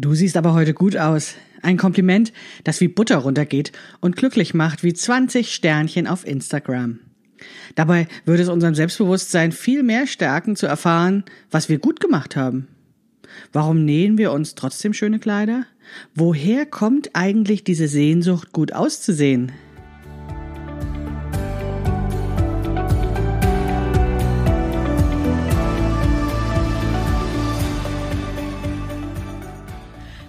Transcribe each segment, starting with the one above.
Du siehst aber heute gut aus. Ein Kompliment, das wie Butter runtergeht und glücklich macht wie 20 Sternchen auf Instagram. Dabei würde es unserem Selbstbewusstsein viel mehr stärken zu erfahren, was wir gut gemacht haben. Warum nähen wir uns trotzdem schöne Kleider? Woher kommt eigentlich diese Sehnsucht, gut auszusehen?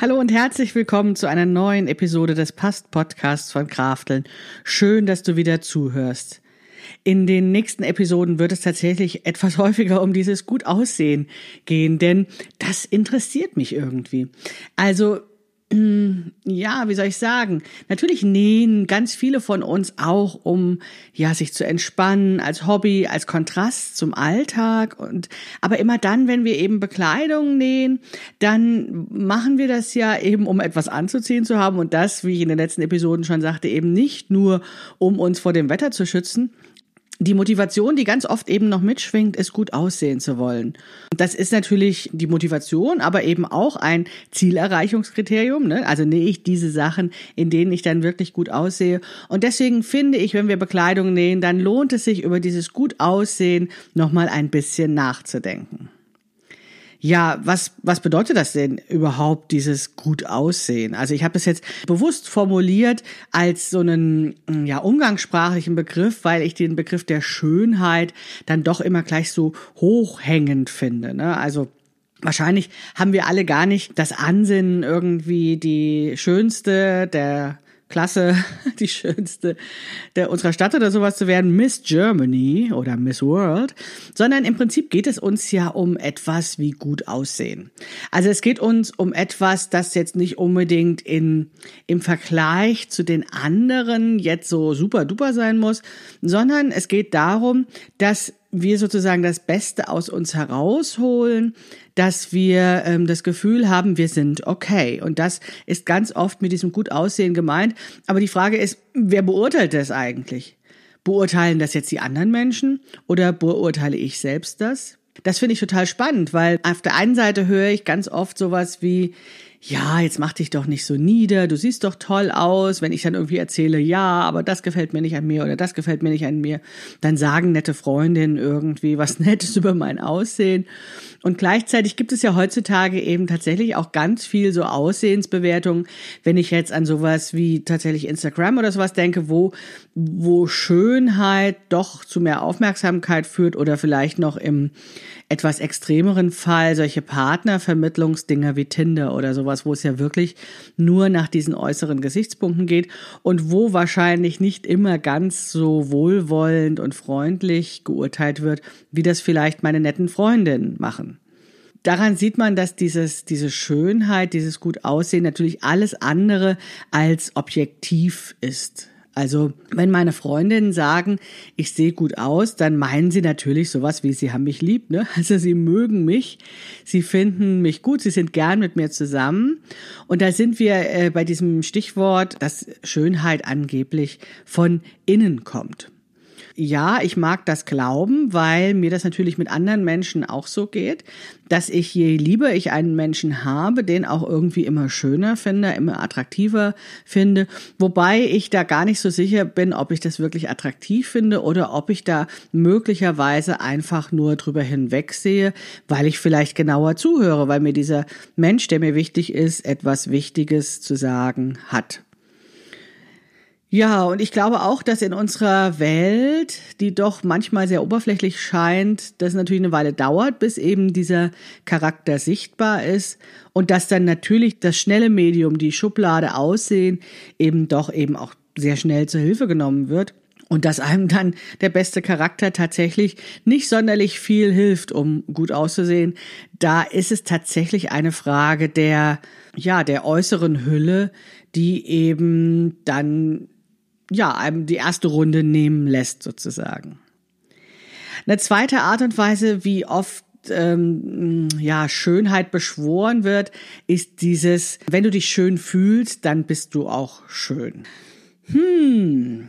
Hallo und herzlich willkommen zu einer neuen Episode des Past Podcasts von Krafteln. Schön, dass du wieder zuhörst. In den nächsten Episoden wird es tatsächlich etwas häufiger um dieses gut aussehen gehen, denn das interessiert mich irgendwie. Also ja, wie soll ich sagen? Natürlich nähen ganz viele von uns auch, um ja sich zu entspannen als Hobby, als Kontrast zum Alltag und aber immer dann, wenn wir eben Bekleidung nähen, dann machen wir das ja eben, um etwas anzuziehen zu haben und das, wie ich in den letzten Episoden schon sagte, eben nicht nur, um uns vor dem Wetter zu schützen, die Motivation, die ganz oft eben noch mitschwingt, ist gut aussehen zu wollen. Und das ist natürlich die Motivation, aber eben auch ein Zielerreichungskriterium. Ne? Also nähe ich diese Sachen, in denen ich dann wirklich gut aussehe. Und deswegen finde ich, wenn wir Bekleidung nähen, dann lohnt es sich, über dieses gut Aussehen nochmal ein bisschen nachzudenken. Ja, was, was bedeutet das denn überhaupt, dieses gut aussehen? Also ich habe das jetzt bewusst formuliert als so einen ja, umgangssprachlichen Begriff, weil ich den Begriff der Schönheit dann doch immer gleich so hochhängend finde. Ne? Also Wahrscheinlich haben wir alle gar nicht das Ansinnen, irgendwie die schönste, der Klasse, die schönste der unserer Stadt oder sowas zu werden, Miss Germany oder Miss World, sondern im Prinzip geht es uns ja um etwas wie gut aussehen. Also es geht uns um etwas, das jetzt nicht unbedingt in, im Vergleich zu den anderen jetzt so super duper sein muss, sondern es geht darum, dass wir sozusagen das Beste aus uns herausholen, dass wir ähm, das Gefühl haben, wir sind okay. Und das ist ganz oft mit diesem gut aussehen gemeint. Aber die Frage ist, wer beurteilt das eigentlich? Beurteilen das jetzt die anderen Menschen oder beurteile ich selbst das? Das finde ich total spannend, weil auf der einen Seite höre ich ganz oft sowas wie, ja, jetzt mach dich doch nicht so nieder, du siehst doch toll aus. Wenn ich dann irgendwie erzähle, ja, aber das gefällt mir nicht an mir oder das gefällt mir nicht an mir, dann sagen nette Freundinnen irgendwie was Nettes über mein Aussehen. Und gleichzeitig gibt es ja heutzutage eben tatsächlich auch ganz viel so Aussehensbewertungen, wenn ich jetzt an sowas wie tatsächlich Instagram oder sowas denke, wo, wo Schönheit doch zu mehr Aufmerksamkeit führt oder vielleicht noch im etwas extremeren Fall solche Partnervermittlungsdinger wie Tinder oder sowas, wo es ja wirklich nur nach diesen äußeren Gesichtspunkten geht und wo wahrscheinlich nicht immer ganz so wohlwollend und freundlich geurteilt wird, wie das vielleicht meine netten Freundinnen machen daran sieht man, dass dieses, diese Schönheit, dieses gut Aussehen natürlich alles andere als objektiv ist. Also, wenn meine Freundinnen sagen, ich sehe gut aus, dann meinen sie natürlich sowas wie, sie haben mich lieb, ne? Also, sie mögen mich, sie finden mich gut, sie sind gern mit mir zusammen. Und da sind wir äh, bei diesem Stichwort, dass Schönheit angeblich von innen kommt. Ja, ich mag das glauben, weil mir das natürlich mit anderen Menschen auch so geht, dass ich je lieber ich einen Menschen habe, den auch irgendwie immer schöner finde, immer attraktiver finde, wobei ich da gar nicht so sicher bin, ob ich das wirklich attraktiv finde oder ob ich da möglicherweise einfach nur drüber hinwegsehe, weil ich vielleicht genauer zuhöre, weil mir dieser Mensch, der mir wichtig ist, etwas Wichtiges zu sagen hat. Ja, und ich glaube auch, dass in unserer Welt, die doch manchmal sehr oberflächlich scheint, das natürlich eine Weile dauert, bis eben dieser Charakter sichtbar ist und dass dann natürlich das schnelle Medium, die Schublade aussehen, eben doch eben auch sehr schnell zur Hilfe genommen wird. Und dass einem dann der beste Charakter tatsächlich nicht sonderlich viel hilft, um gut auszusehen. Da ist es tatsächlich eine Frage der, ja, der äußeren Hülle, die eben dann, ja, einem die erste Runde nehmen lässt, sozusagen. Eine zweite Art und Weise, wie oft ähm, ja, Schönheit beschworen wird, ist dieses, wenn du dich schön fühlst, dann bist du auch schön. Hm,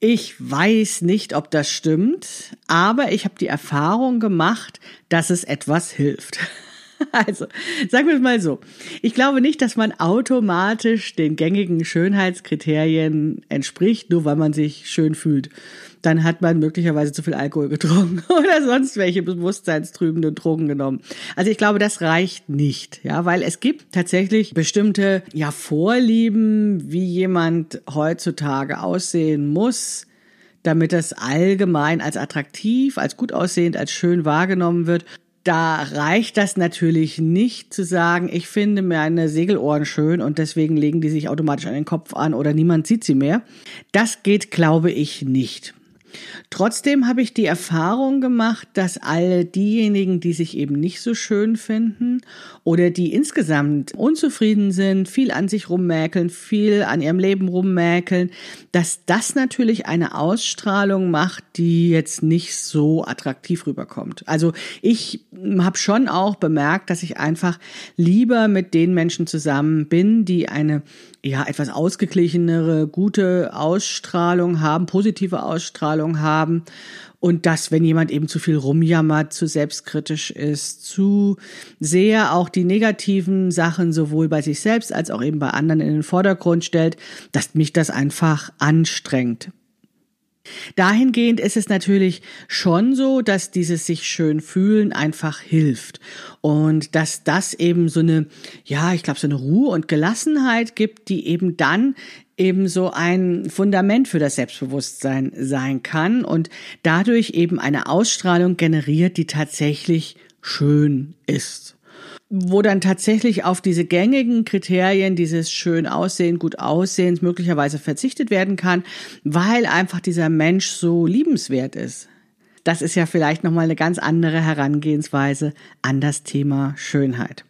ich weiß nicht, ob das stimmt, aber ich habe die Erfahrung gemacht, dass es etwas hilft. Also, sagen wir mal so. Ich glaube nicht, dass man automatisch den gängigen Schönheitskriterien entspricht, nur weil man sich schön fühlt. Dann hat man möglicherweise zu viel Alkohol getrunken oder sonst welche bewusstseinstrübenden Drogen genommen. Also ich glaube, das reicht nicht, ja, weil es gibt tatsächlich bestimmte, ja, Vorlieben, wie jemand heutzutage aussehen muss, damit das allgemein als attraktiv, als gut aussehend, als schön wahrgenommen wird da reicht das natürlich nicht zu sagen, ich finde meine Segelohren schön und deswegen legen die sich automatisch an den Kopf an oder niemand sieht sie mehr. Das geht, glaube ich, nicht. Trotzdem habe ich die Erfahrung gemacht, dass alle diejenigen, die sich eben nicht so schön finden oder die insgesamt unzufrieden sind, viel an sich rummäkeln, viel an ihrem Leben rummäkeln, dass das natürlich eine Ausstrahlung macht, die jetzt nicht so attraktiv rüberkommt. Also ich habe schon auch bemerkt, dass ich einfach lieber mit den Menschen zusammen bin, die eine ja etwas ausgeglichenere, gute Ausstrahlung haben, positive Ausstrahlung haben und dass, wenn jemand eben zu viel rumjammert, zu selbstkritisch ist, zu sehr auch die negativen Sachen sowohl bei sich selbst als auch eben bei anderen in den Vordergrund stellt, dass mich das einfach anstrengt. Dahingehend ist es natürlich schon so, dass dieses sich schön fühlen einfach hilft. Und dass das eben so eine, ja, ich glaube, so eine Ruhe und Gelassenheit gibt, die eben dann eben so ein Fundament für das Selbstbewusstsein sein kann und dadurch eben eine Ausstrahlung generiert, die tatsächlich schön ist wo dann tatsächlich auf diese gängigen Kriterien dieses schön aussehen, gut aussehens möglicherweise verzichtet werden kann, weil einfach dieser Mensch so liebenswert ist. Das ist ja vielleicht nochmal eine ganz andere Herangehensweise an das Thema Schönheit.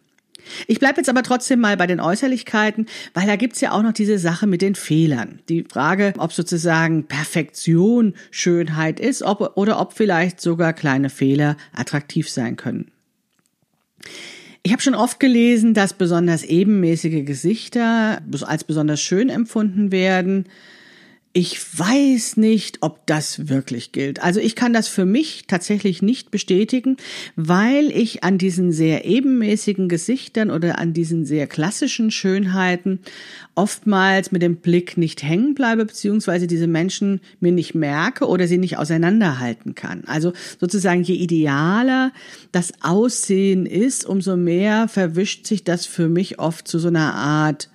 Ich bleibe jetzt aber trotzdem mal bei den Äußerlichkeiten, weil da gibt's ja auch noch diese Sache mit den Fehlern. Die Frage, ob sozusagen Perfektion Schönheit ist ob, oder ob vielleicht sogar kleine Fehler attraktiv sein können. Ich habe schon oft gelesen, dass besonders ebenmäßige Gesichter als besonders schön empfunden werden. Ich weiß nicht, ob das wirklich gilt. Also ich kann das für mich tatsächlich nicht bestätigen, weil ich an diesen sehr ebenmäßigen Gesichtern oder an diesen sehr klassischen Schönheiten oftmals mit dem Blick nicht hängen bleibe, beziehungsweise diese Menschen mir nicht merke oder sie nicht auseinanderhalten kann. Also sozusagen, je idealer das Aussehen ist, umso mehr verwischt sich das für mich oft zu so einer Art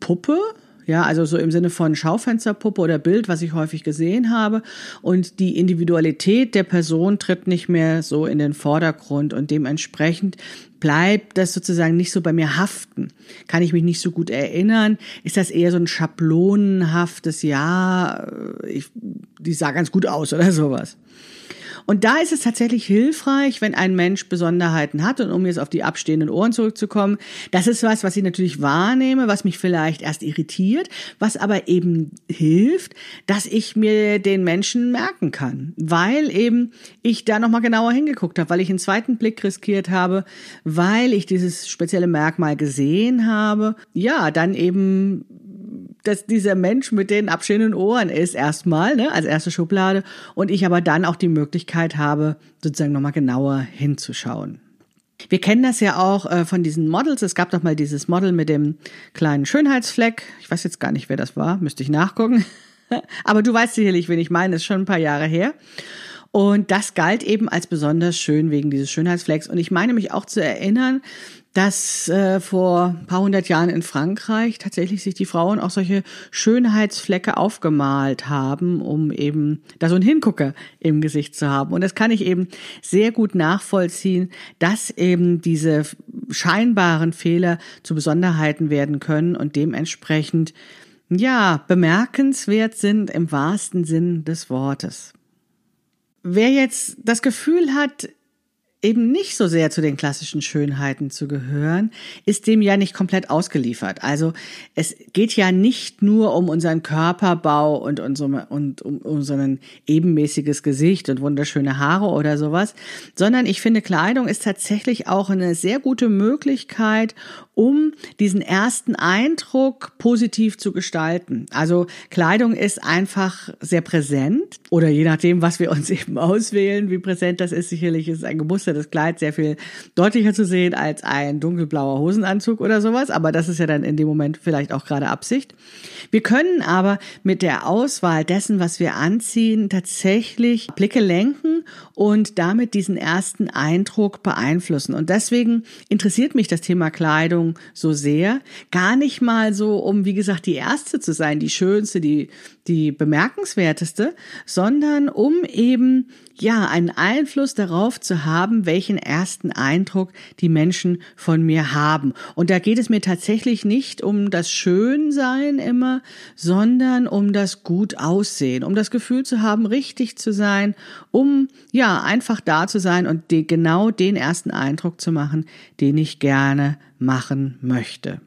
Puppe, ja, also so im Sinne von Schaufensterpuppe oder Bild, was ich häufig gesehen habe. Und die Individualität der Person tritt nicht mehr so in den Vordergrund und dementsprechend bleibt das sozusagen nicht so bei mir haften. Kann ich mich nicht so gut erinnern? Ist das eher so ein schablonenhaftes, ja, ich, die sah ganz gut aus oder sowas. Und da ist es tatsächlich hilfreich, wenn ein Mensch Besonderheiten hat. Und um jetzt auf die abstehenden Ohren zurückzukommen, das ist was, was ich natürlich wahrnehme, was mich vielleicht erst irritiert, was aber eben hilft, dass ich mir den Menschen merken kann, weil eben ich da nochmal genauer hingeguckt habe, weil ich einen zweiten Blick riskiert habe, weil ich dieses spezielle Merkmal gesehen habe. Ja, dann eben dass dieser Mensch mit den abstehenden Ohren ist erstmal, ne, als erste Schublade und ich aber dann auch die Möglichkeit habe, sozusagen nochmal genauer hinzuschauen. Wir kennen das ja auch äh, von diesen Models. Es gab doch mal dieses Model mit dem kleinen Schönheitsfleck. Ich weiß jetzt gar nicht, wer das war, müsste ich nachgucken. aber du weißt sicherlich, wen ich meine, ist schon ein paar Jahre her. Und das galt eben als besonders schön wegen dieses Schönheitsflecks. Und ich meine mich auch zu erinnern, dass äh, vor ein paar hundert Jahren in Frankreich tatsächlich sich die Frauen auch solche Schönheitsflecke aufgemalt haben, um eben da so einen Hingucker im Gesicht zu haben. Und das kann ich eben sehr gut nachvollziehen, dass eben diese scheinbaren Fehler zu Besonderheiten werden können und dementsprechend ja, bemerkenswert sind im wahrsten Sinn des Wortes. Wer jetzt das Gefühl hat, eben nicht so sehr zu den klassischen Schönheiten zu gehören, ist dem ja nicht komplett ausgeliefert. Also es geht ja nicht nur um unseren Körperbau und, und, und um, so ein ebenmäßiges Gesicht und wunderschöne Haare oder sowas, sondern ich finde, Kleidung ist tatsächlich auch eine sehr gute Möglichkeit, um diesen ersten Eindruck positiv zu gestalten. Also Kleidung ist einfach sehr präsent oder je nachdem, was wir uns eben auswählen, wie präsent das ist, sicherlich ist ein gemustertes Kleid sehr viel deutlicher zu sehen als ein dunkelblauer Hosenanzug oder sowas, aber das ist ja dann in dem Moment vielleicht auch gerade Absicht. Wir können aber mit der Auswahl dessen, was wir anziehen, tatsächlich Blicke lenken und damit diesen ersten Eindruck beeinflussen. Und deswegen interessiert mich das Thema Kleidung so sehr. Gar nicht mal so, um, wie gesagt, die erste zu sein, die schönste, die, die bemerkenswerteste, sondern um eben ja, einen Einfluss darauf zu haben, welchen ersten Eindruck die Menschen von mir haben. Und da geht es mir tatsächlich nicht um das Schönsein immer, sondern um das gut aussehen, um das Gefühl zu haben, richtig zu sein, um ja, einfach da zu sein und die, genau den ersten Eindruck zu machen, den ich gerne machen möchte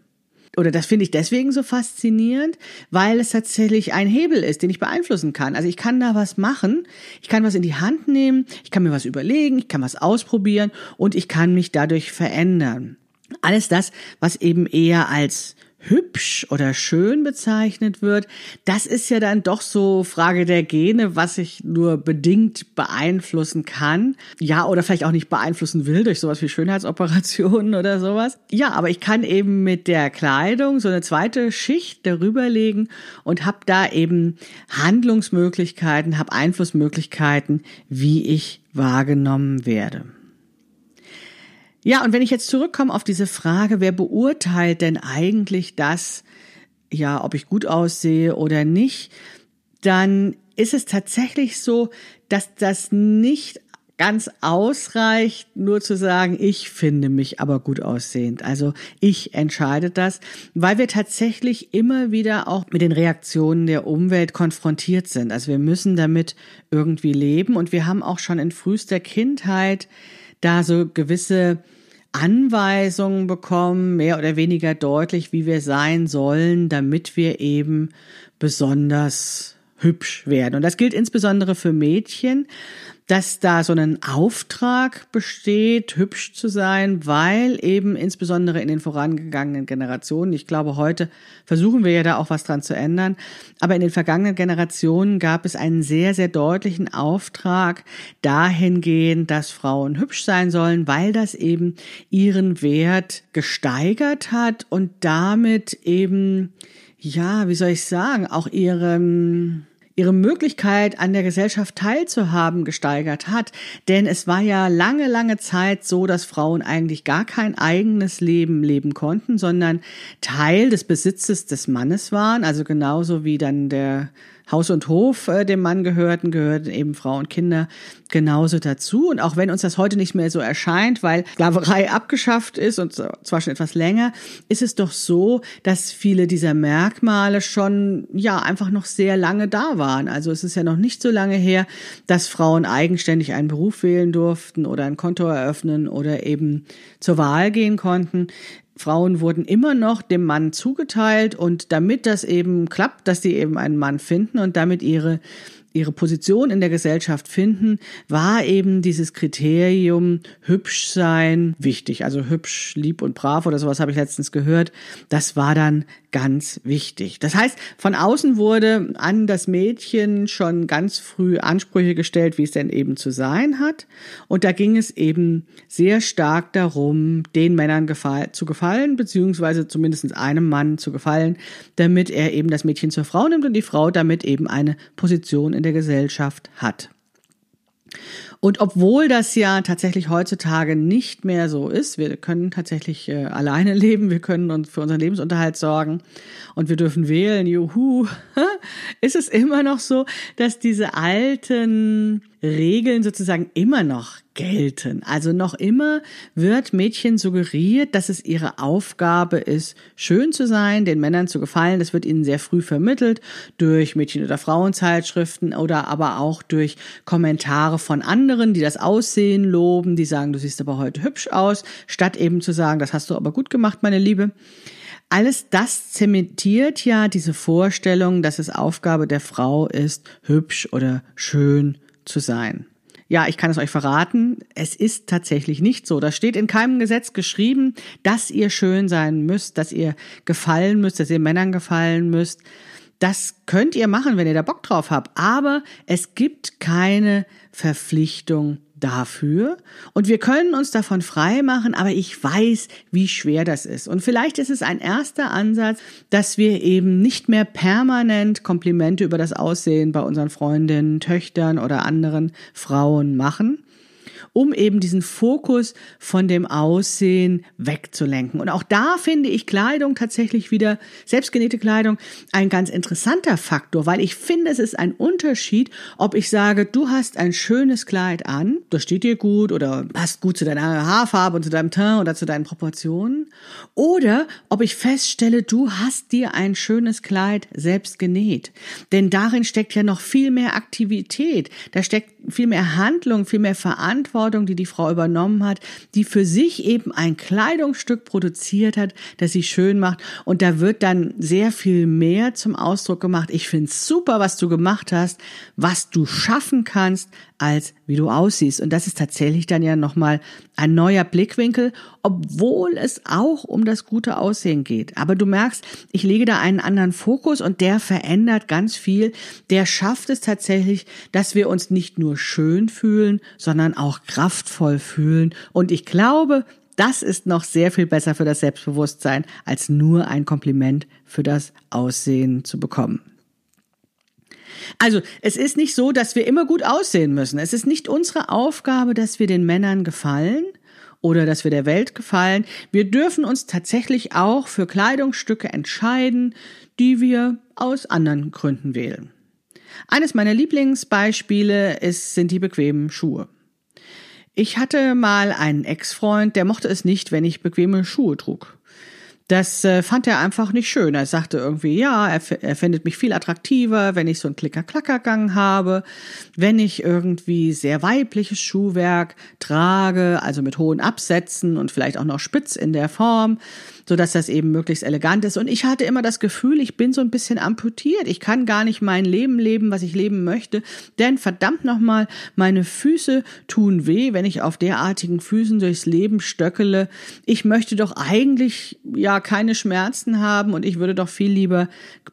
oder das finde ich deswegen so faszinierend, weil es tatsächlich ein Hebel ist, den ich beeinflussen kann. Also ich kann da was machen, ich kann was in die Hand nehmen, ich kann mir was überlegen, ich kann was ausprobieren und ich kann mich dadurch verändern. Alles das, was eben eher als hübsch oder schön bezeichnet wird, das ist ja dann doch so Frage der Gene, was ich nur bedingt beeinflussen kann. Ja, oder vielleicht auch nicht beeinflussen will durch sowas wie Schönheitsoperationen oder sowas. Ja, aber ich kann eben mit der Kleidung so eine zweite Schicht darüber legen und habe da eben Handlungsmöglichkeiten, habe Einflussmöglichkeiten, wie ich wahrgenommen werde. Ja, und wenn ich jetzt zurückkomme auf diese Frage, wer beurteilt denn eigentlich das, ja, ob ich gut aussehe oder nicht, dann ist es tatsächlich so, dass das nicht ganz ausreicht, nur zu sagen, ich finde mich aber gut aussehend. Also ich entscheide das, weil wir tatsächlich immer wieder auch mit den Reaktionen der Umwelt konfrontiert sind. Also wir müssen damit irgendwie leben und wir haben auch schon in frühester Kindheit da so gewisse Anweisungen bekommen, mehr oder weniger deutlich, wie wir sein sollen, damit wir eben besonders hübsch werden. Und das gilt insbesondere für Mädchen dass da so ein Auftrag besteht, hübsch zu sein, weil eben insbesondere in den vorangegangenen Generationen, ich glaube, heute versuchen wir ja da auch was dran zu ändern, aber in den vergangenen Generationen gab es einen sehr, sehr deutlichen Auftrag dahingehend, dass Frauen hübsch sein sollen, weil das eben ihren Wert gesteigert hat und damit eben, ja, wie soll ich sagen, auch ihrem, ihre Möglichkeit an der Gesellschaft teilzuhaben gesteigert hat. Denn es war ja lange, lange Zeit so, dass Frauen eigentlich gar kein eigenes Leben leben konnten, sondern Teil des Besitzes des Mannes waren. Also genauso wie dann der Haus und Hof äh, dem Mann gehörten, gehörten eben Frau und Kinder genauso dazu. Und auch wenn uns das heute nicht mehr so erscheint, weil Sklaverei abgeschafft ist und zwar schon etwas länger, ist es doch so, dass viele dieser Merkmale schon ja einfach noch sehr lange da waren. Also es ist ja noch nicht so lange her, dass Frauen eigenständig einen Beruf wählen durften oder ein Konto eröffnen oder eben zur Wahl gehen konnten. Frauen wurden immer noch dem Mann zugeteilt und damit das eben klappt, dass die eben einen Mann finden und damit ihre ihre Position in der Gesellschaft finden, war eben dieses Kriterium hübsch sein wichtig. Also hübsch, lieb und brav oder sowas habe ich letztens gehört. Das war dann ganz wichtig. Das heißt, von außen wurde an das Mädchen schon ganz früh Ansprüche gestellt, wie es denn eben zu sein hat. Und da ging es eben sehr stark darum, den Männern zu gefallen, beziehungsweise zumindest einem Mann zu gefallen, damit er eben das Mädchen zur Frau nimmt und die Frau damit eben eine Position in der Gesellschaft hat. Und obwohl das ja tatsächlich heutzutage nicht mehr so ist, wir können tatsächlich äh, alleine leben, wir können uns für unseren Lebensunterhalt sorgen und wir dürfen wählen, juhu, ist es immer noch so, dass diese alten Regeln sozusagen immer noch gelten. Also noch immer wird Mädchen suggeriert, dass es ihre Aufgabe ist, schön zu sein, den Männern zu gefallen. Das wird ihnen sehr früh vermittelt durch Mädchen- oder Frauenzeitschriften oder aber auch durch Kommentare von anderen, die das Aussehen loben, die sagen, du siehst aber heute hübsch aus, statt eben zu sagen, das hast du aber gut gemacht, meine Liebe. Alles das zementiert ja diese Vorstellung, dass es Aufgabe der Frau ist, hübsch oder schön zu sein. Ja, ich kann es euch verraten, es ist tatsächlich nicht so. Da steht in keinem Gesetz geschrieben, dass ihr schön sein müsst, dass ihr gefallen müsst, dass ihr Männern gefallen müsst. Das könnt ihr machen, wenn ihr da Bock drauf habt. Aber es gibt keine Verpflichtung dafür und wir können uns davon frei machen, aber ich weiß, wie schwer das ist. Und vielleicht ist es ein erster Ansatz, dass wir eben nicht mehr permanent Komplimente über das Aussehen bei unseren Freundinnen, Töchtern oder anderen Frauen machen, um eben diesen Fokus von dem Aussehen wegzulenken. Und auch da finde ich Kleidung tatsächlich wieder, selbstgenähte Kleidung, ein ganz interessanter Faktor, weil ich finde, es ist ein Unterschied, ob ich sage, du hast ein schönes Kleid an, das steht dir gut oder passt gut zu deiner Haarfarbe und zu deinem Teint oder zu deinen Proportionen, oder ob ich feststelle, du hast dir ein schönes Kleid selbst genäht. Denn darin steckt ja noch viel mehr Aktivität, da steckt viel mehr Handlung, viel mehr Verantwortung, die die Frau übernommen hat, die für sich eben ein Kleidungsstück produziert hat, das sie schön macht. Und da wird dann sehr viel mehr zum Ausdruck gemacht. Ich finde es super, was du gemacht hast, was du schaffen kannst, als wie du aussiehst. Und das ist tatsächlich dann ja nochmal ein neuer Blickwinkel, obwohl es auch um das gute Aussehen geht. Aber du merkst, ich lege da einen anderen Fokus und der verändert ganz viel. Der schafft es tatsächlich, dass wir uns nicht nur schön fühlen, sondern auch kraftvoll fühlen. Und ich glaube, das ist noch sehr viel besser für das Selbstbewusstsein, als nur ein Kompliment für das Aussehen zu bekommen. Also, es ist nicht so, dass wir immer gut aussehen müssen. Es ist nicht unsere Aufgabe, dass wir den Männern gefallen oder dass wir der Welt gefallen. Wir dürfen uns tatsächlich auch für Kleidungsstücke entscheiden, die wir aus anderen Gründen wählen. Eines meiner Lieblingsbeispiele ist, sind die bequemen Schuhe. Ich hatte mal einen Ex-Freund, der mochte es nicht, wenn ich bequeme Schuhe trug. Das äh, fand er einfach nicht schön. Er sagte irgendwie, ja, er, er findet mich viel attraktiver, wenn ich so einen Klicker-Klacker-Gang habe, wenn ich irgendwie sehr weibliches Schuhwerk trage, also mit hohen Absätzen und vielleicht auch noch spitz in der Form so dass das eben möglichst elegant ist. Und ich hatte immer das Gefühl, ich bin so ein bisschen amputiert. Ich kann gar nicht mein Leben leben, was ich leben möchte. Denn verdammt nochmal, meine Füße tun weh, wenn ich auf derartigen Füßen durchs Leben stöckele. Ich möchte doch eigentlich ja keine Schmerzen haben und ich würde doch viel lieber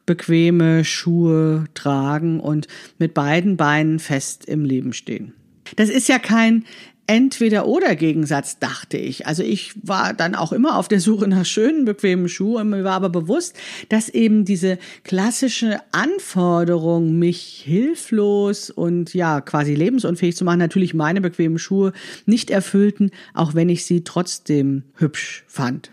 bequeme Schuhe tragen und mit beiden Beinen fest im Leben stehen. Das ist ja kein entweder oder Gegensatz, dachte ich. Also ich war dann auch immer auf der Suche nach schönen, bequemen Schuhen mir war aber bewusst, dass eben diese klassische Anforderung, mich hilflos und ja, quasi lebensunfähig zu machen, natürlich meine bequemen Schuhe nicht erfüllten, auch wenn ich sie trotzdem hübsch fand.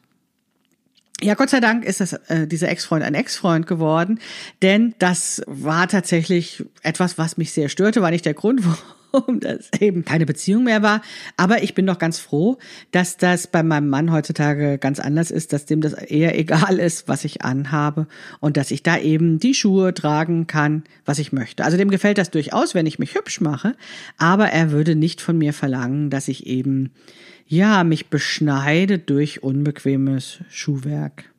Ja, Gott sei Dank ist das, äh, dieser Ex-Freund ein Ex-Freund geworden, denn das war tatsächlich etwas, was mich sehr störte, war nicht der Grund, warum das eben keine Beziehung mehr war. Aber ich bin doch ganz froh, dass das bei meinem Mann heutzutage ganz anders ist, dass dem das eher egal ist, was ich anhabe und dass ich da eben die Schuhe tragen kann, was ich möchte. Also dem gefällt das durchaus, wenn ich mich hübsch mache, aber er würde nicht von mir verlangen, dass ich eben ja, mich beschneide durch unbequemes Schuhwerk.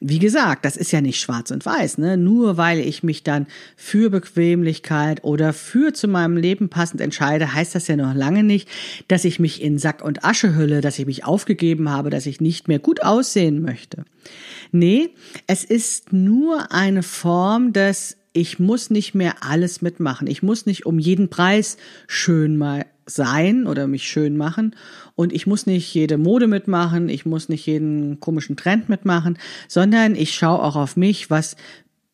Wie gesagt, das ist ja nicht schwarz und weiß, ne? Nur weil ich mich dann für Bequemlichkeit oder für zu meinem Leben passend entscheide, heißt das ja noch lange nicht, dass ich mich in Sack und Asche hülle, dass ich mich aufgegeben habe, dass ich nicht mehr gut aussehen möchte. Nee, es ist nur eine Form des ich muss nicht mehr alles mitmachen. Ich muss nicht um jeden Preis schön mal sein oder mich schön machen. Und ich muss nicht jede Mode mitmachen, ich muss nicht jeden komischen Trend mitmachen, sondern ich schaue auch auf mich, was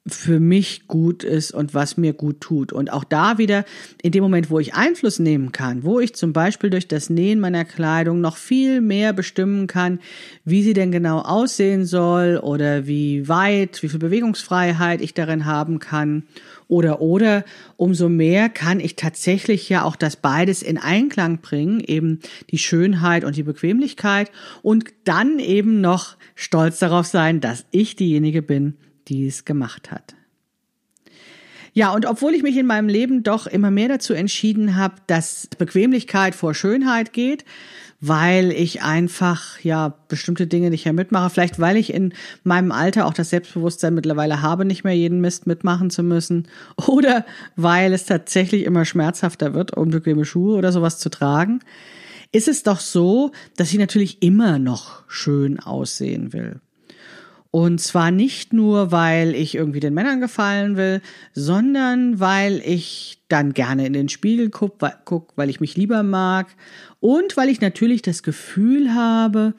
für mich gut ist und was mir gut tut. Und auch da wieder in dem Moment, wo ich Einfluss nehmen kann, wo ich zum Beispiel durch das Nähen meiner Kleidung noch viel mehr bestimmen kann, wie sie denn genau aussehen soll oder wie weit, wie viel Bewegungsfreiheit ich darin haben kann oder oder umso mehr kann ich tatsächlich ja auch das beides in Einklang bringen, eben die Schönheit und die Bequemlichkeit und dann eben noch stolz darauf sein, dass ich diejenige bin, die es gemacht hat. Ja, und obwohl ich mich in meinem Leben doch immer mehr dazu entschieden habe, dass Bequemlichkeit vor Schönheit geht, weil ich einfach ja bestimmte Dinge nicht mehr mitmache, vielleicht weil ich in meinem Alter auch das Selbstbewusstsein mittlerweile habe, nicht mehr jeden Mist mitmachen zu müssen oder weil es tatsächlich immer schmerzhafter wird, unbequeme Schuhe oder sowas zu tragen, ist es doch so, dass ich natürlich immer noch schön aussehen will. Und zwar nicht nur, weil ich irgendwie den Männern gefallen will, sondern weil ich dann gerne in den Spiegel guck, weil ich mich lieber mag und weil ich natürlich das Gefühl habe,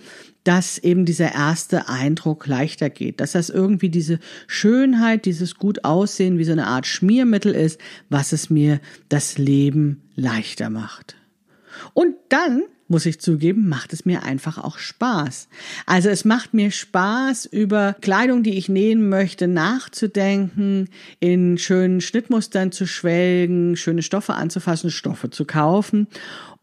dass eben dieser erste Eindruck leichter geht, dass das irgendwie diese Schönheit, dieses gut aussehen wie so eine Art Schmiermittel ist, was es mir das Leben leichter macht. Und dann muss ich zugeben, macht es mir einfach auch Spaß. Also es macht mir Spaß, über Kleidung, die ich nähen möchte, nachzudenken, in schönen Schnittmustern zu schwelgen, schöne Stoffe anzufassen, Stoffe zu kaufen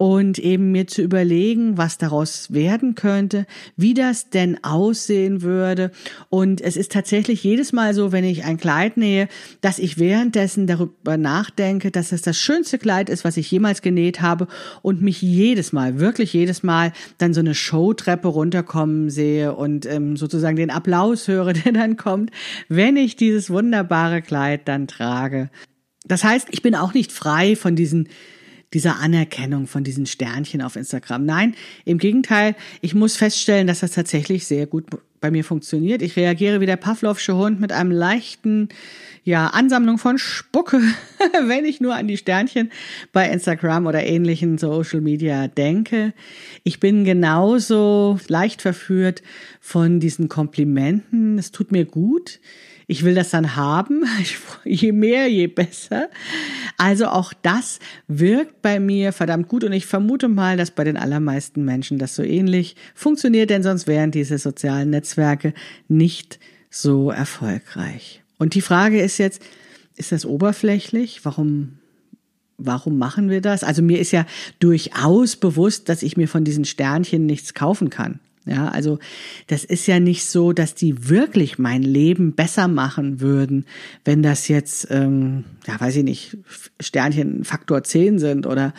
und eben mir zu überlegen, was daraus werden könnte, wie das denn aussehen würde. Und es ist tatsächlich jedes Mal so, wenn ich ein Kleid nähe, dass ich währenddessen darüber nachdenke, dass es das schönste Kleid ist, was ich jemals genäht habe und mich jedes Mal, wirklich jedes Mal dann so eine Showtreppe runterkommen sehe und ähm, sozusagen den Applaus höre, der dann kommt, wenn ich dieses wunderbare Kleid dann trage. Das heißt, ich bin auch nicht frei von diesen dieser Anerkennung von diesen Sternchen auf Instagram. Nein, im Gegenteil, ich muss feststellen, dass das tatsächlich sehr gut bei mir funktioniert. Ich reagiere wie der Pavlovsche Hund mit einem leichten, ja, Ansammlung von Spucke, wenn ich nur an die Sternchen bei Instagram oder ähnlichen Social Media denke. Ich bin genauso leicht verführt von diesen Komplimenten. Es tut mir gut ich will das dann haben. Je mehr, je besser. Also auch das wirkt bei mir verdammt gut und ich vermute mal, dass bei den allermeisten Menschen das so ähnlich funktioniert, denn sonst wären diese sozialen Netzwerke nicht so erfolgreich. Und die Frage ist jetzt, ist das oberflächlich? Warum warum machen wir das? Also mir ist ja durchaus bewusst, dass ich mir von diesen Sternchen nichts kaufen kann. Ja, also das ist ja nicht so, dass die wirklich mein Leben besser machen würden, wenn das jetzt, ähm, ja, weiß ich nicht, Sternchen Faktor 10 sind oder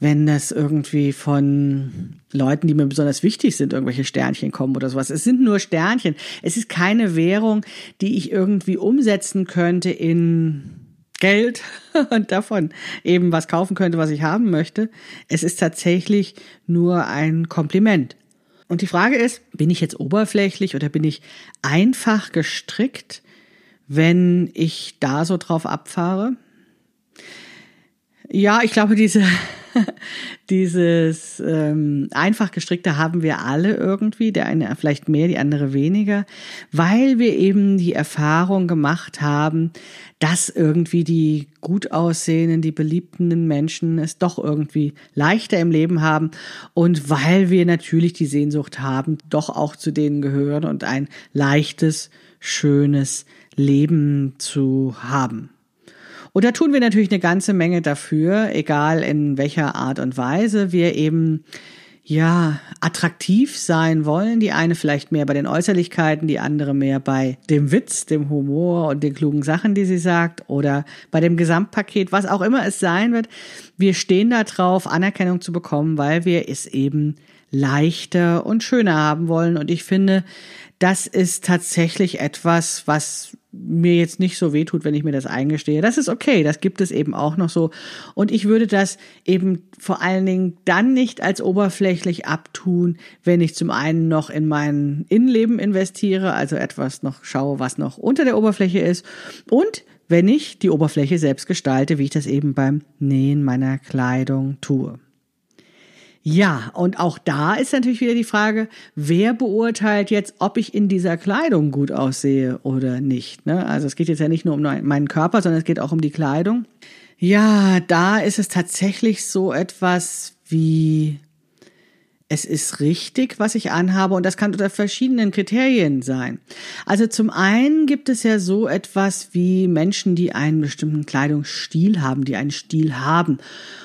wenn das irgendwie von Leuten, die mir besonders wichtig sind, irgendwelche Sternchen kommen oder sowas. Es sind nur Sternchen. Es ist keine Währung, die ich irgendwie umsetzen könnte in Geld und davon eben was kaufen könnte, was ich haben möchte. Es ist tatsächlich nur ein Kompliment. Und die Frage ist, bin ich jetzt oberflächlich oder bin ich einfach gestrickt, wenn ich da so drauf abfahre? Ja, ich glaube, diese, dieses ähm, einfach gestrickte haben wir alle irgendwie, der eine vielleicht mehr, die andere weniger, weil wir eben die Erfahrung gemacht haben, dass irgendwie die gut aussehenden, die beliebten Menschen es doch irgendwie leichter im Leben haben und weil wir natürlich die Sehnsucht haben, doch auch zu denen gehören und ein leichtes, schönes Leben zu haben. Und da tun wir natürlich eine ganze Menge dafür, egal in welcher Art und Weise wir eben ja, attraktiv sein wollen. Die eine vielleicht mehr bei den Äußerlichkeiten, die andere mehr bei dem Witz, dem Humor und den klugen Sachen, die sie sagt oder bei dem Gesamtpaket, was auch immer es sein wird. Wir stehen da drauf, Anerkennung zu bekommen, weil wir es eben leichter und schöner haben wollen. Und ich finde, das ist tatsächlich etwas, was mir jetzt nicht so wehtut, wenn ich mir das eingestehe. Das ist okay, das gibt es eben auch noch so. Und ich würde das eben vor allen Dingen dann nicht als oberflächlich abtun, wenn ich zum einen noch in mein Innenleben investiere, also etwas noch schaue, was noch unter der Oberfläche ist. Und wenn ich die Oberfläche selbst gestalte, wie ich das eben beim Nähen meiner Kleidung tue. Ja, und auch da ist natürlich wieder die Frage, wer beurteilt jetzt, ob ich in dieser Kleidung gut aussehe oder nicht. Ne? Also es geht jetzt ja nicht nur um meinen Körper, sondern es geht auch um die Kleidung. Ja, da ist es tatsächlich so etwas wie, es ist richtig, was ich anhabe und das kann unter verschiedenen Kriterien sein. Also zum einen gibt es ja so etwas wie Menschen, die einen bestimmten Kleidungsstil haben, die einen Stil haben.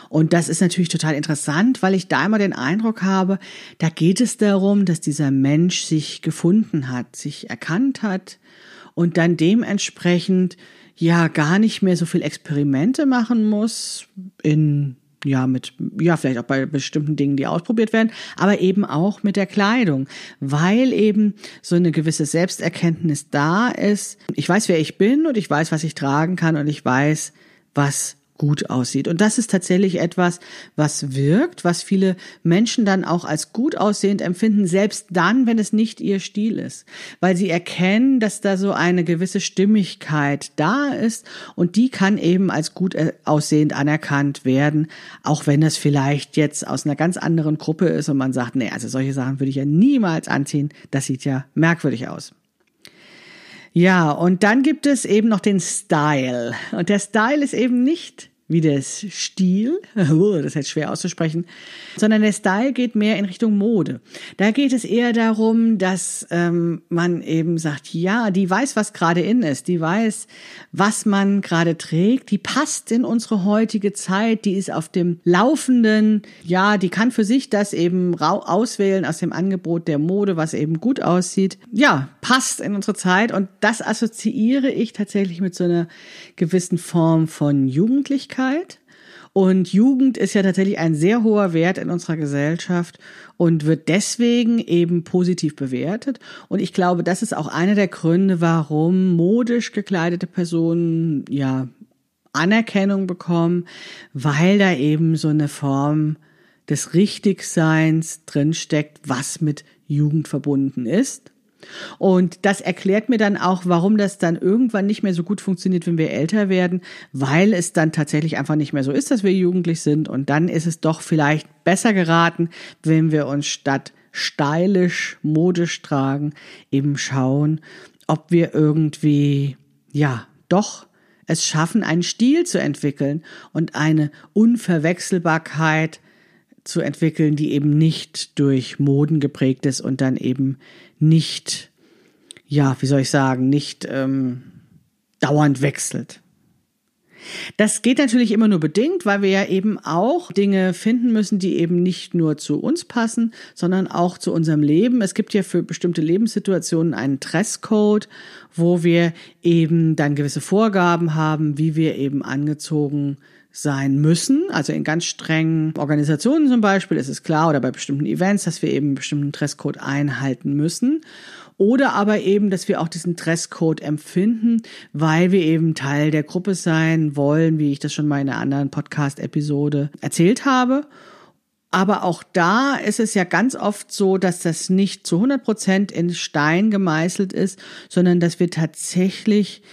Und das ist natürlich total interessant, weil ich da immer den Eindruck habe, da geht es darum, dass dieser Mensch sich gefunden hat, sich erkannt hat und dann dementsprechend ja gar nicht mehr so viel Experimente machen muss in ja, mit, ja, vielleicht auch bei bestimmten Dingen, die ausprobiert werden, aber eben auch mit der Kleidung, weil eben so eine gewisse Selbsterkenntnis da ist. Ich weiß, wer ich bin und ich weiß, was ich tragen kann und ich weiß, was gut aussieht. Und das ist tatsächlich etwas, was wirkt, was viele Menschen dann auch als gut aussehend empfinden, selbst dann, wenn es nicht ihr Stil ist, weil sie erkennen, dass da so eine gewisse Stimmigkeit da ist und die kann eben als gut aussehend anerkannt werden, auch wenn das vielleicht jetzt aus einer ganz anderen Gruppe ist und man sagt, nee, also solche Sachen würde ich ja niemals anziehen, das sieht ja merkwürdig aus. Ja, und dann gibt es eben noch den Style. Und der Style ist eben nicht wie das Stil, das ist schwer auszusprechen, sondern der Style geht mehr in Richtung Mode. Da geht es eher darum, dass ähm, man eben sagt, ja, die weiß, was gerade in ist, die weiß, was man gerade trägt, die passt in unsere heutige Zeit, die ist auf dem Laufenden, ja, die kann für sich das eben auswählen aus dem Angebot der Mode, was eben gut aussieht. Ja, passt in unsere Zeit und das assoziiere ich tatsächlich mit so einer gewissen Form von Jugendlichkeit. Und Jugend ist ja tatsächlich ein sehr hoher Wert in unserer Gesellschaft und wird deswegen eben positiv bewertet. Und ich glaube, das ist auch einer der Gründe, warum modisch gekleidete Personen ja Anerkennung bekommen, weil da eben so eine Form des Richtigseins drinsteckt, was mit Jugend verbunden ist. Und das erklärt mir dann auch, warum das dann irgendwann nicht mehr so gut funktioniert, wenn wir älter werden, weil es dann tatsächlich einfach nicht mehr so ist, dass wir jugendlich sind. Und dann ist es doch vielleicht besser geraten, wenn wir uns statt stylisch, modisch tragen, eben schauen, ob wir irgendwie, ja, doch es schaffen, einen Stil zu entwickeln und eine Unverwechselbarkeit zu entwickeln, die eben nicht durch Moden geprägt ist und dann eben nicht, ja, wie soll ich sagen, nicht ähm, dauernd wechselt. Das geht natürlich immer nur bedingt, weil wir ja eben auch Dinge finden müssen, die eben nicht nur zu uns passen, sondern auch zu unserem Leben. Es gibt ja für bestimmte Lebenssituationen einen Dresscode, wo wir eben dann gewisse Vorgaben haben, wie wir eben angezogen sein müssen. Also in ganz strengen Organisationen zum Beispiel ist es klar oder bei bestimmten Events, dass wir eben einen bestimmten Dresscode einhalten müssen. Oder aber eben, dass wir auch diesen Dresscode empfinden, weil wir eben Teil der Gruppe sein wollen, wie ich das schon mal in einer anderen Podcast-Episode erzählt habe. Aber auch da ist es ja ganz oft so, dass das nicht zu 100 Prozent in Stein gemeißelt ist, sondern dass wir tatsächlich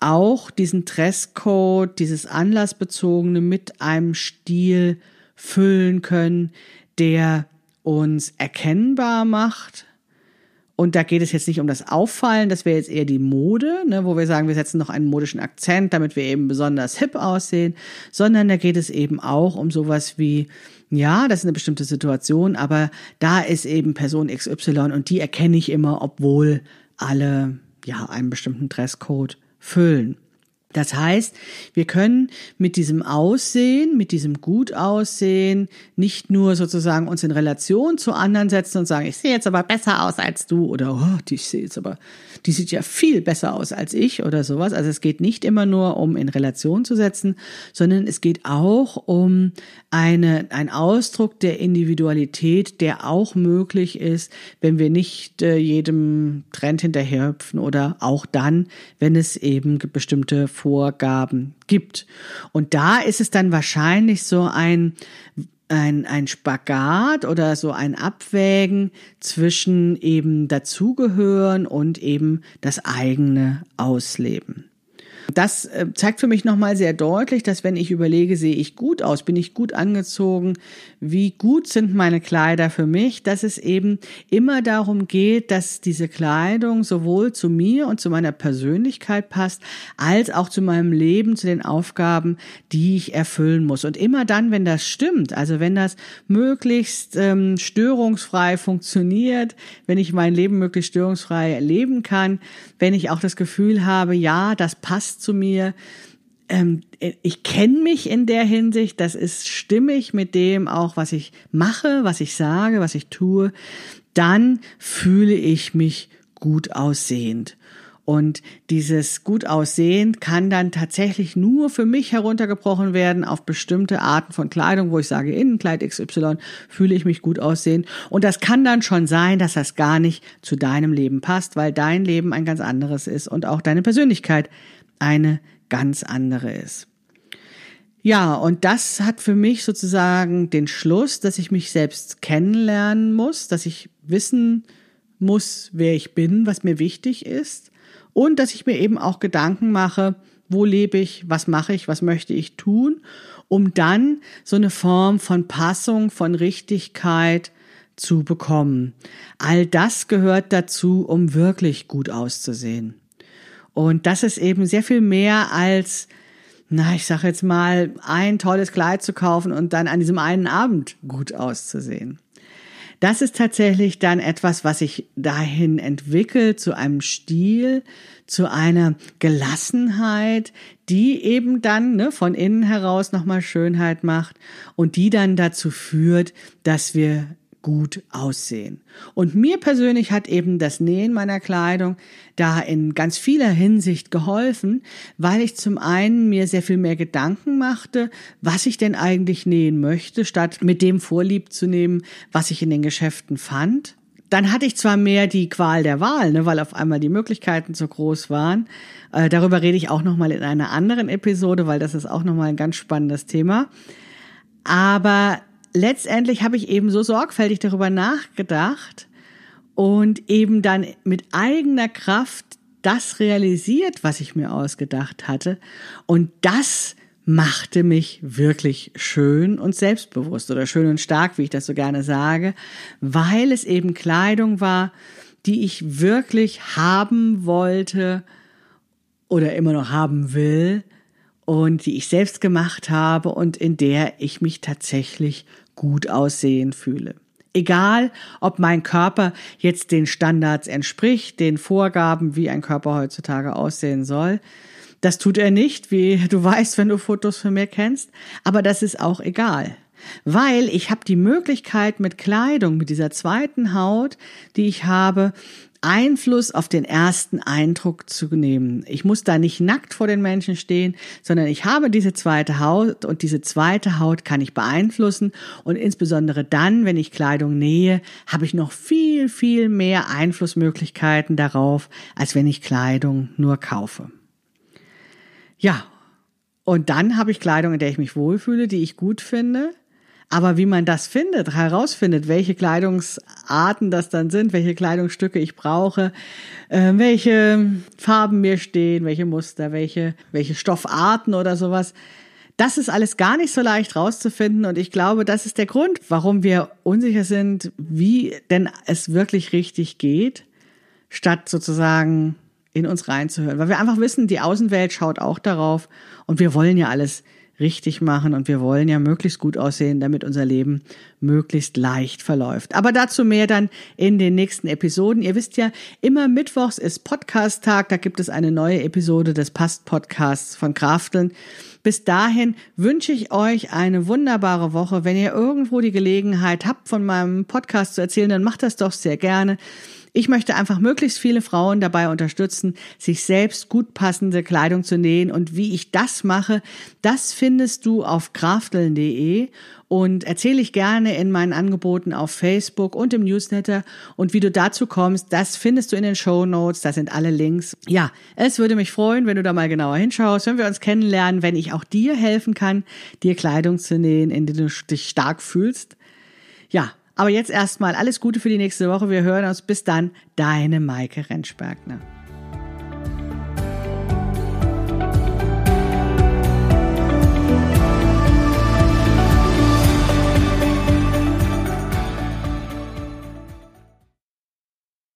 auch diesen Dresscode, dieses Anlassbezogene mit einem Stil füllen können, der uns erkennbar macht. Und da geht es jetzt nicht um das Auffallen, das wäre jetzt eher die Mode, ne, wo wir sagen, wir setzen noch einen modischen Akzent, damit wir eben besonders hip aussehen, sondern da geht es eben auch um sowas wie, ja, das ist eine bestimmte Situation, aber da ist eben Person XY und die erkenne ich immer, obwohl alle ja einen bestimmten Dresscode füllen. Das heißt, wir können mit diesem Aussehen, mit diesem Gutaussehen nicht nur sozusagen uns in Relation zu anderen setzen und sagen, ich sehe jetzt aber besser aus als du oder oh, die sehe jetzt aber, die sieht ja viel besser aus als ich oder sowas. Also es geht nicht immer nur um in Relation zu setzen, sondern es geht auch um eine, ein Ausdruck der Individualität, der auch möglich ist, wenn wir nicht äh, jedem Trend hinterherhüpfen oder auch dann, wenn es eben bestimmte Vorgaben gibt. Und da ist es dann wahrscheinlich so ein ein, ein Spagat oder so ein Abwägen zwischen eben dazugehören und eben das eigene Ausleben. Das äh, zeigt für mich nochmal sehr deutlich, dass wenn ich überlege, sehe ich gut aus, bin ich gut angezogen, wie gut sind meine Kleider für mich, dass es eben immer darum geht, dass diese Kleidung sowohl zu mir und zu meiner Persönlichkeit passt, als auch zu meinem Leben, zu den Aufgaben, die ich erfüllen muss. Und immer dann, wenn das stimmt, also wenn das möglichst ähm, störungsfrei funktioniert, wenn ich mein Leben möglichst störungsfrei erleben kann, wenn ich auch das Gefühl habe, ja, das passt zu mir, ähm, ich kenne mich in der Hinsicht, das ist stimmig mit dem auch, was ich mache, was ich sage, was ich tue, dann fühle ich mich gut aussehend. Und dieses gut aussehen kann dann tatsächlich nur für mich heruntergebrochen werden auf bestimmte Arten von Kleidung, wo ich sage, Innenkleid XY fühle ich mich gut aussehen. Und das kann dann schon sein, dass das gar nicht zu deinem Leben passt, weil dein Leben ein ganz anderes ist und auch deine Persönlichkeit eine ganz andere ist. Ja, und das hat für mich sozusagen den Schluss, dass ich mich selbst kennenlernen muss, dass ich wissen muss, wer ich bin, was mir wichtig ist und dass ich mir eben auch Gedanken mache, wo lebe ich, was mache ich, was möchte ich tun, um dann so eine Form von Passung, von Richtigkeit zu bekommen. All das gehört dazu, um wirklich gut auszusehen. Und das ist eben sehr viel mehr als, na, ich sage jetzt mal, ein tolles Kleid zu kaufen und dann an diesem einen Abend gut auszusehen. Das ist tatsächlich dann etwas, was sich dahin entwickelt zu einem Stil, zu einer Gelassenheit, die eben dann ne, von innen heraus nochmal Schönheit macht und die dann dazu führt, dass wir gut aussehen. Und mir persönlich hat eben das Nähen meiner Kleidung da in ganz vieler Hinsicht geholfen, weil ich zum einen mir sehr viel mehr Gedanken machte, was ich denn eigentlich nähen möchte, statt mit dem Vorlieb zu nehmen, was ich in den Geschäften fand. Dann hatte ich zwar mehr die Qual der Wahl, ne, weil auf einmal die Möglichkeiten so groß waren. Äh, darüber rede ich auch nochmal in einer anderen Episode, weil das ist auch nochmal ein ganz spannendes Thema. Aber letztendlich habe ich eben so sorgfältig darüber nachgedacht und eben dann mit eigener Kraft das realisiert, was ich mir ausgedacht hatte. Und das machte mich wirklich schön und selbstbewusst oder schön und stark, wie ich das so gerne sage, weil es eben Kleidung war, die ich wirklich haben wollte oder immer noch haben will und die ich selbst gemacht habe und in der ich mich tatsächlich gut aussehen fühle. Egal, ob mein Körper jetzt den Standards entspricht, den Vorgaben, wie ein Körper heutzutage aussehen soll. Das tut er nicht, wie du weißt, wenn du Fotos von mir kennst. Aber das ist auch egal. Weil ich habe die Möglichkeit mit Kleidung, mit dieser zweiten Haut, die ich habe, Einfluss auf den ersten Eindruck zu nehmen. Ich muss da nicht nackt vor den Menschen stehen, sondern ich habe diese zweite Haut und diese zweite Haut kann ich beeinflussen und insbesondere dann, wenn ich Kleidung nähe, habe ich noch viel, viel mehr Einflussmöglichkeiten darauf, als wenn ich Kleidung nur kaufe. Ja, und dann habe ich Kleidung, in der ich mich wohlfühle, die ich gut finde, aber wie man das findet, herausfindet, welche Kleidungsarten das dann sind, welche Kleidungsstücke ich brauche, äh, welche Farben mir stehen, welche Muster, welche, welche Stoffarten oder sowas, das ist alles gar nicht so leicht rauszufinden und ich glaube, das ist der Grund, warum wir unsicher sind, wie denn es wirklich richtig geht, statt sozusagen in uns reinzuhören. Weil wir einfach wissen, die Außenwelt schaut auch darauf und wir wollen ja alles richtig machen und wir wollen ja möglichst gut aussehen, damit unser Leben möglichst leicht verläuft. Aber dazu mehr dann in den nächsten Episoden. Ihr wisst ja, immer Mittwochs ist Podcast-Tag, da gibt es eine neue Episode des Past-Podcasts von Krafteln. Bis dahin wünsche ich euch eine wunderbare Woche. Wenn ihr irgendwo die Gelegenheit habt, von meinem Podcast zu erzählen, dann macht das doch sehr gerne. Ich möchte einfach möglichst viele Frauen dabei unterstützen, sich selbst gut passende Kleidung zu nähen. Und wie ich das mache, das findest du auf krafteln.de und erzähle ich gerne in meinen Angeboten auf Facebook und im Newsletter. Und wie du dazu kommst, das findest du in den Show Notes. Da sind alle Links. Ja, es würde mich freuen, wenn du da mal genauer hinschaust, wenn wir uns kennenlernen, wenn ich auch dir helfen kann, dir Kleidung zu nähen, in der du dich stark fühlst. Ja, aber jetzt erstmal alles Gute für die nächste Woche. Wir hören uns. Bis dann, deine Maike Rentschbergner.